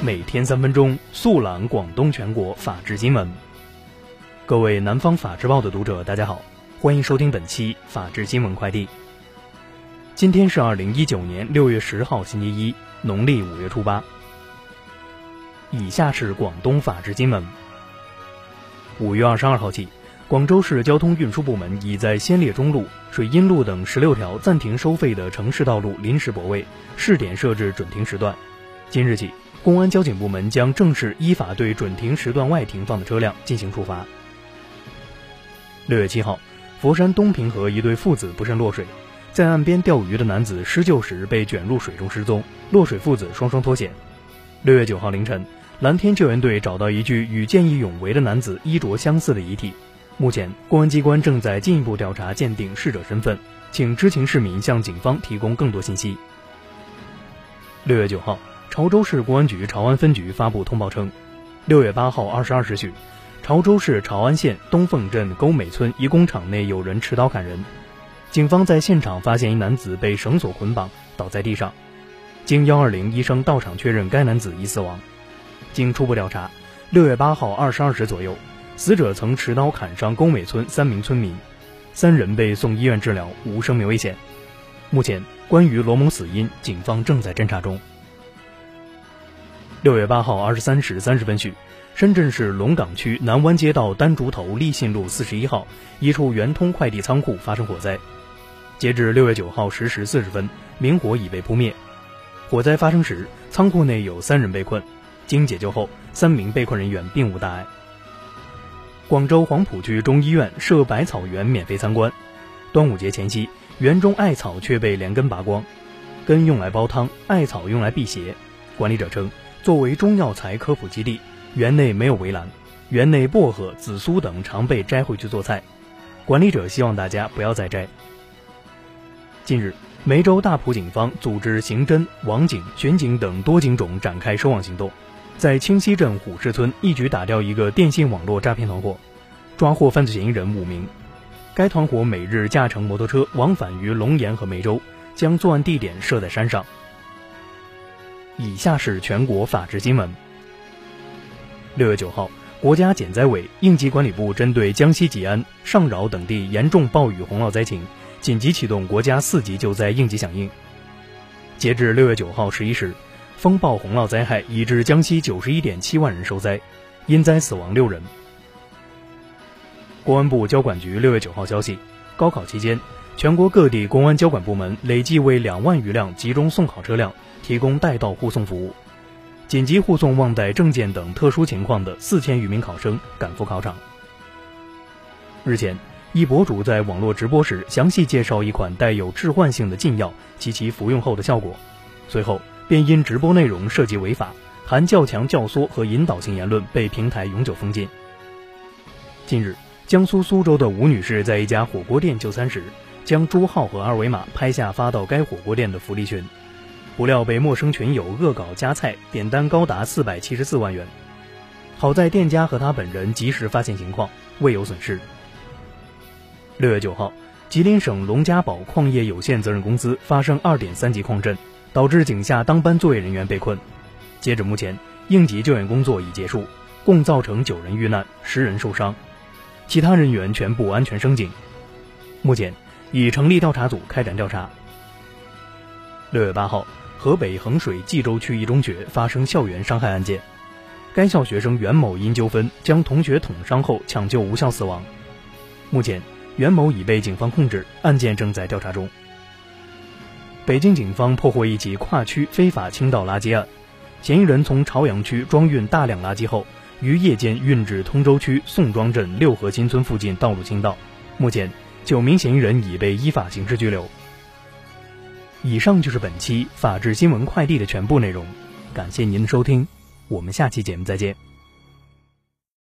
每天三分钟，速览广东全国法治新闻。各位南方法制报的读者，大家好，欢迎收听本期法治新闻快递。今天是二零一九年六月十号，星期一，农历五月初八。以下是广东法治新闻。五月二十二号起，广州市交通运输部门已在先烈中路、水荫路等十六条暂停收费的城市道路临时泊位试点设置准停时段。今日起。公安交警部门将正式依法对准停时段外停放的车辆进行处罚。六月七号，佛山东平河一对父子不慎落水，在岸边钓鱼的男子施救时被卷入水中失踪，落水父子双双脱险。六月九号凌晨，蓝天救援队找到一具与见义勇为的男子衣着相似的遗体，目前公安机关正在进一步调查鉴定逝者身份，请知情市民向警方提供更多信息。六月九号。潮州市公安局潮安分局发布通报称，六月八号二十二时许，潮州市潮安县东凤镇沟美村一工厂内有人持刀砍人，警方在现场发现一男子被绳索捆绑倒在地上，经幺二零医生到场确认该男子已死亡。经初步调查，六月八号二十二时左右，死者曾持刀砍伤沟美村三名村民，三人被送医院治疗，无生命危险。目前，关于罗某死因，警方正在侦查中。六月八号二十三时三十分许，深圳市龙岗区南湾街道丹竹头立信路四十一号一处圆通快递仓库发生火灾。截至六月九号十时四十分，明火已被扑灭。火灾发生时，仓库内有三人被困，经解救后，三名被困人员并无大碍。广州黄埔区中医院设百草园免费参观。端午节前夕，园中艾草却被连根拔光，根用来煲汤，艾草用来辟邪。管理者称。作为中药材科普基地，园内没有围栏，园内薄荷、紫苏等常被摘回去做菜。管理者希望大家不要再摘。近日，梅州大埔警方组织刑侦、网警、巡警等多警种展开收网行动，在清溪镇虎市村一举打掉一个电信网络诈骗团伙，抓获犯罪嫌疑人五名。该团伙每日驾乘摩托车往返于龙岩和梅州，将作案地点设在山上。以下是全国法制新闻。六月九号，国家减灾委、应急管理部针对江西吉安、上饶等地严重暴雨洪涝灾情，紧急启动国家四级救灾应急响应。截至六月九号十一时，风暴洪涝灾害已致江西九十一点七万人受灾，因灾死亡六人。公安部交管局六月九号消息，高考期间，全国各地公安交管部门累计为两万余辆集中送考车辆。提供带道护送服务，紧急护送忘带证件等特殊情况的四千余名考生赶赴考场。日前，一博主在网络直播时详细介绍一款带有致幻性的禁药及其服用后的效果，随后便因直播内容涉及违法、含较强教唆和引导性言论，被平台永久封禁。近日，江苏苏州的吴女士在一家火锅店就餐时，将朱号和二维码拍下发到该火锅店的福利群。不料被陌生群友恶搞加菜，点单高达四百七十四万元。好在店家和他本人及时发现情况，未有损失。六月九号，吉林省龙家堡矿业有限责任公司发生二点三级矿震，导致井下当班作业人员被困。截至目前，应急救援工作已结束，共造成九人遇难，十人受伤，其他人员全部安全升井。目前已成立调查组开展调查。六月八号。河北衡水冀州区一中学发生校园伤害案件，该校学生袁某因纠纷将同学捅伤后抢救无效死亡。目前，袁某已被警方控制，案件正在调查中。北京警方破获一起跨区非法倾倒垃圾案，嫌疑人从朝阳区装运大量垃圾后，于夜间运至通州区宋庄镇六合新村附近道路倾倒。目前，九名嫌疑人已被依法刑事拘留。以上就是本期法治新闻快递的全部内容，感谢您的收听，我们下期节目再见。